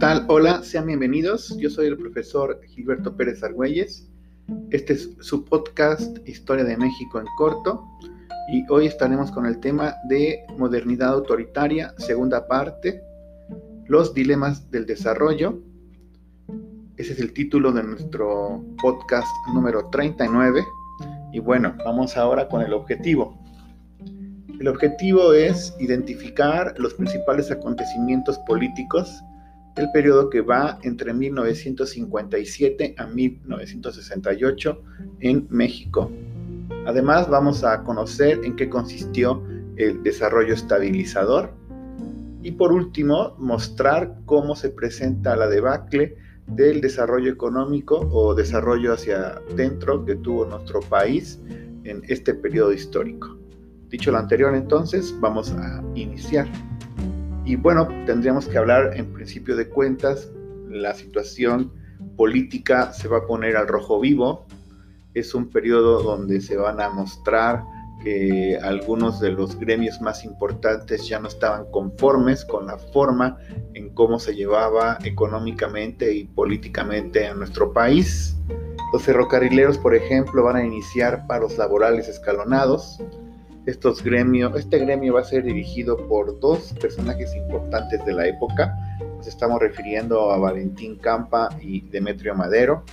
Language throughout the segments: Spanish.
tal? Hola, sean bienvenidos. Yo soy el profesor Gilberto Pérez Argüelles. Este es su podcast Historia de México en corto y hoy estaremos con el tema de modernidad autoritaria, segunda parte, los dilemas del desarrollo. Ese es el título de nuestro podcast número 39 y bueno, vamos ahora con el objetivo. El objetivo es identificar los principales acontecimientos políticos del periodo que va entre 1957 a 1968 en México. Además, vamos a conocer en qué consistió el desarrollo estabilizador y por último, mostrar cómo se presenta la debacle del desarrollo económico o desarrollo hacia dentro que tuvo nuestro país en este periodo histórico. Dicho lo anterior, entonces, vamos a iniciar. Y bueno, tendríamos que hablar en principio de cuentas, la situación política se va a poner al rojo vivo. Es un periodo donde se van a mostrar que algunos de los gremios más importantes ya no estaban conformes con la forma en cómo se llevaba económicamente y políticamente a nuestro país. Los ferrocarrileros, por ejemplo, van a iniciar paros laborales escalonados estos gremios, este gremio va a ser dirigido por dos personajes importantes de la época. Nos estamos refiriendo a Valentín Campa y Demetrio Madero.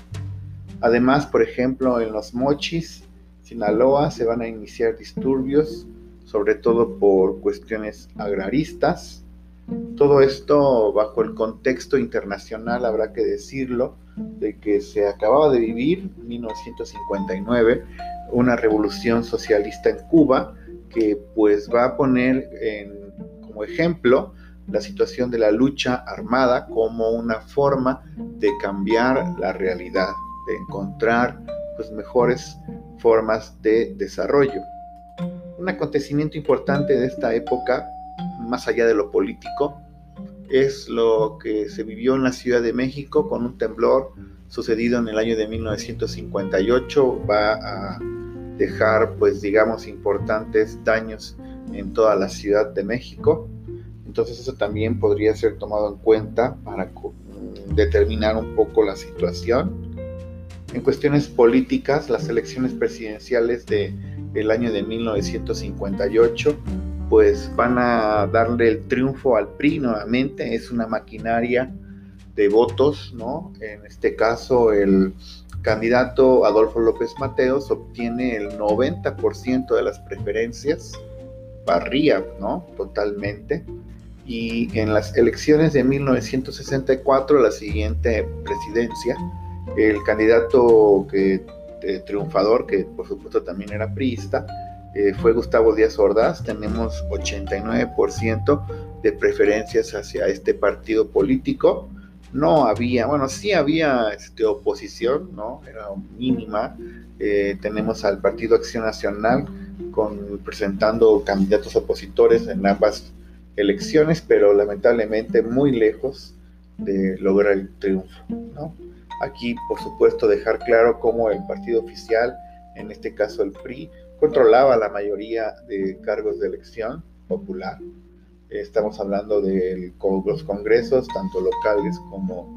Además, por ejemplo, en los Mochis, Sinaloa, se van a iniciar disturbios, sobre todo por cuestiones agraristas. Todo esto bajo el contexto internacional, habrá que decirlo, de que se acababa de vivir, en 1959, una revolución socialista en Cuba que pues va a poner como ejemplo la situación de la lucha armada como una forma de cambiar la realidad, de encontrar pues mejores formas de desarrollo. Un acontecimiento importante de esta época, más allá de lo político, es lo que se vivió en la Ciudad de México con un temblor sucedido en el año de 1958. Va a dejar, pues digamos, importantes daños en toda la Ciudad de México. Entonces eso también podría ser tomado en cuenta para determinar un poco la situación. En cuestiones políticas, las elecciones presidenciales de el año de 1958 pues van a darle el triunfo al PRI nuevamente, es una maquinaria de votos, ¿no? En este caso el candidato Adolfo López Mateos obtiene el 90% de las preferencias, barría, ¿no? Totalmente. Y en las elecciones de 1964, la siguiente presidencia, el candidato que, eh, triunfador, que por supuesto también era priista, eh, fue Gustavo Díaz Ordaz. Tenemos 89% de preferencias hacia este partido político no había, bueno, sí había este, oposición, ¿no? Era mínima. Eh, tenemos al Partido Acción Nacional con, presentando candidatos opositores en ambas elecciones, pero lamentablemente muy lejos de lograr el triunfo, ¿no? Aquí, por supuesto, dejar claro cómo el partido oficial, en este caso el PRI, controlaba la mayoría de cargos de elección popular Estamos hablando de los congresos, tanto locales como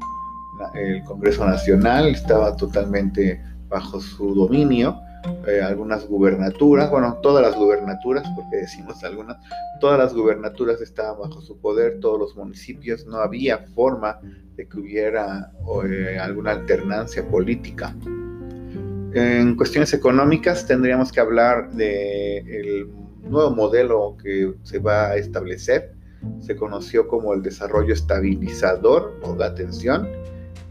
el Congreso Nacional, estaba totalmente bajo su dominio. Eh, algunas gubernaturas, bueno, todas las gubernaturas, porque decimos algunas, todas las gubernaturas estaban bajo su poder, todos los municipios, no había forma de que hubiera eh, alguna alternancia política. En cuestiones económicas tendríamos que hablar del nuevo modelo que se va a establecer se conoció como el desarrollo estabilizador o la atención.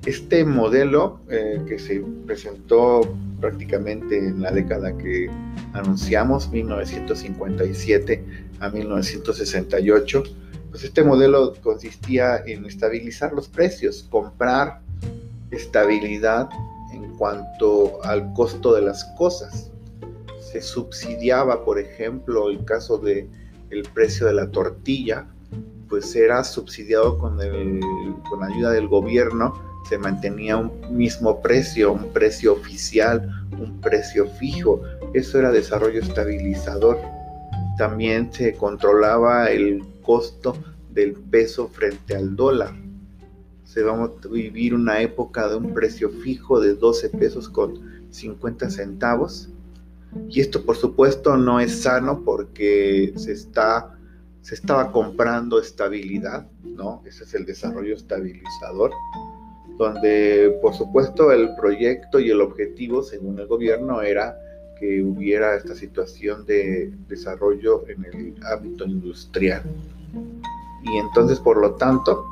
Este modelo eh, que se presentó prácticamente en la década que anunciamos, 1957 a 1968, pues este modelo consistía en estabilizar los precios, comprar estabilidad en cuanto al costo de las cosas se subsidiaba, por ejemplo, el caso de el precio de la tortilla, pues era subsidiado con, el, con ayuda del gobierno, se mantenía un mismo precio, un precio oficial, un precio fijo. Eso era desarrollo estabilizador. También se controlaba el costo del peso frente al dólar. se va a vivir una época de un precio fijo de 12 pesos con 50 centavos. Y esto por supuesto no es sano porque se, está, se estaba comprando estabilidad, ¿no? Ese es el desarrollo estabilizador, donde por supuesto el proyecto y el objetivo según el gobierno era que hubiera esta situación de desarrollo en el ámbito industrial. Y entonces, por lo tanto,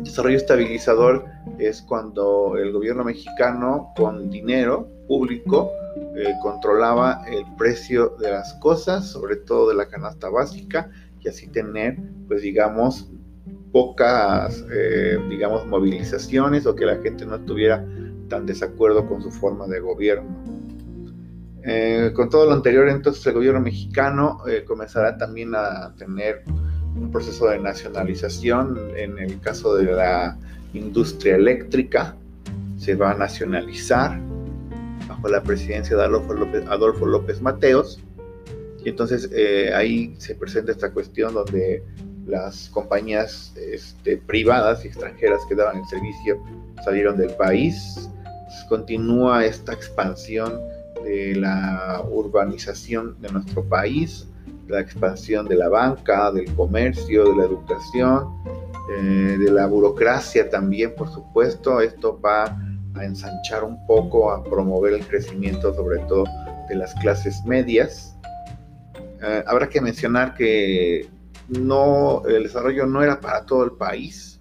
desarrollo estabilizador es cuando el gobierno mexicano con dinero público eh, controlaba el precio de las cosas, sobre todo de la canasta básica, y así tener, pues digamos, pocas, eh, digamos, movilizaciones o que la gente no estuviera tan desacuerdo con su forma de gobierno. Eh, con todo lo anterior, entonces el gobierno mexicano comenzará también a tener un proceso de nacionalización. En el caso de la industria eléctrica, se va a nacionalizar bajo la presidencia de Adolfo López, Mateos. Y entonces eh, ahí se presenta esta cuestión donde las compañías este, privadas y extranjeras que daban el servicio salieron del país. continúa esta expansión de la urbanización de nuestro país la expansión de la banca, del comercio, de la educación, eh, de la burocracia también, por supuesto. Esto va a ensanchar un poco, a promover el crecimiento sobre todo de las clases medias. Eh, habrá que mencionar que no, el desarrollo no era para todo el país.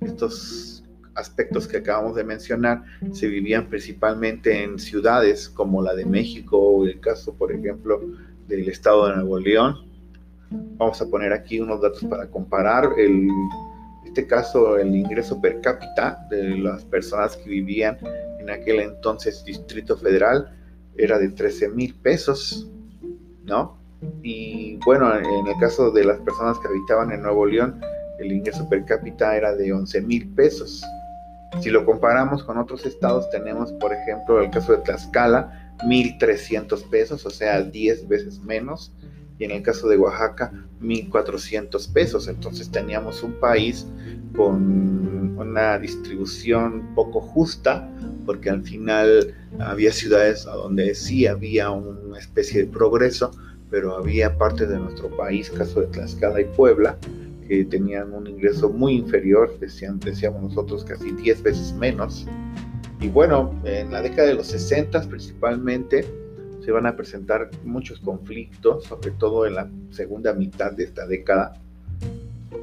Estos aspectos que acabamos de mencionar se vivían principalmente en ciudades como la de México o el caso, por ejemplo, del estado de Nuevo León. Vamos a poner aquí unos datos para comparar. El, este caso, el ingreso per cápita de las personas que vivían en aquel entonces Distrito Federal era de 13 mil pesos, ¿no? Y bueno, en el caso de las personas que habitaban en Nuevo León, el ingreso per cápita era de 11 mil pesos. Si lo comparamos con otros estados, tenemos, por ejemplo, el caso de Tlaxcala, 1.300 pesos, o sea, 10 veces menos. Y en el caso de Oaxaca, 1.400 pesos. Entonces teníamos un país con una distribución poco justa, porque al final había ciudades donde sí había una especie de progreso, pero había partes de nuestro país, caso de Tlaxcala y Puebla, que tenían un ingreso muy inferior, decían, decíamos nosotros casi 10 veces menos. Y bueno, en la década de los 60 principalmente se van a presentar muchos conflictos, sobre todo en la segunda mitad de esta década.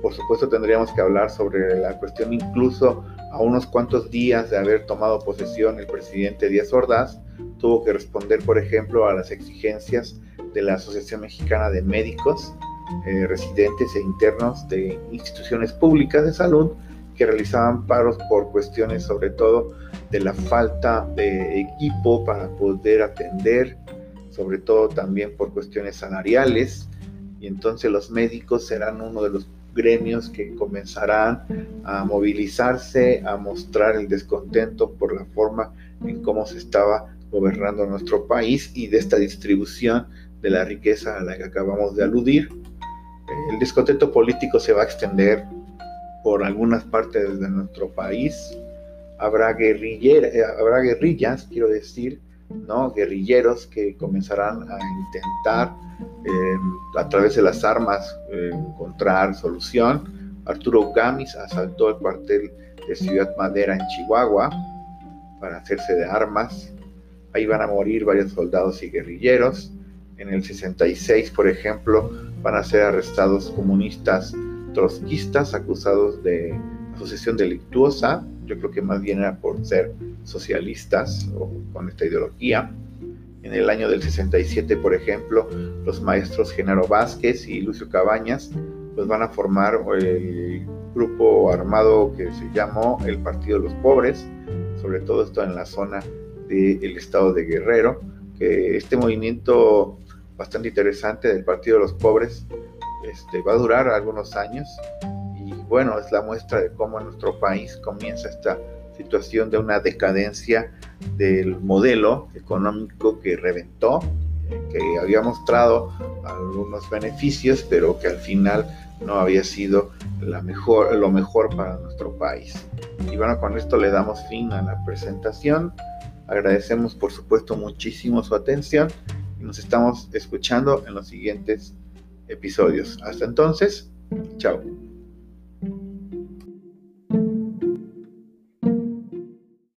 Por supuesto tendríamos que hablar sobre la cuestión incluso a unos cuantos días de haber tomado posesión el presidente Díaz Ordaz, tuvo que responder, por ejemplo, a las exigencias de la Asociación Mexicana de Médicos, eh, residentes e internos de instituciones públicas de salud que realizaban paros por cuestiones sobre todo de la falta de equipo para poder atender, sobre todo también por cuestiones salariales, y entonces los médicos serán uno de los gremios que comenzarán a movilizarse, a mostrar el descontento por la forma en cómo se estaba gobernando nuestro país y de esta distribución de la riqueza a la que acabamos de aludir. El descontento político se va a extender por algunas partes de nuestro país, habrá, eh, habrá guerrillas, quiero decir, ¿no? guerrilleros que comenzarán a intentar em, a través de las armas encontrar solución. Arturo Gamis asaltó el cuartel de Ciudad Madera en Chihuahua para hacerse de armas. Ahí van a morir varios soldados y guerrilleros. En el 66, por ejemplo, van a ser arrestados comunistas trotskistas acusados de asociación delictuosa yo creo que más bien era por ser socialistas o con esta ideología. En el año del 67, por ejemplo, los maestros Genaro Vázquez y Lucio Cabañas pues van a formar el grupo armado que se llamó el Partido de los Pobres, sobre todo esto en la zona del estado de Guerrero, que este movimiento bastante interesante del Partido de los Pobres este, va a durar algunos años bueno, es la muestra de cómo en nuestro país comienza esta situación de una decadencia del modelo económico que reventó que había mostrado algunos beneficios, pero que al final no había sido la mejor, lo mejor para nuestro país. Y bueno, con esto le damos fin a la presentación. Agradecemos por supuesto muchísimo su atención y nos estamos escuchando en los siguientes episodios. Hasta entonces, chao.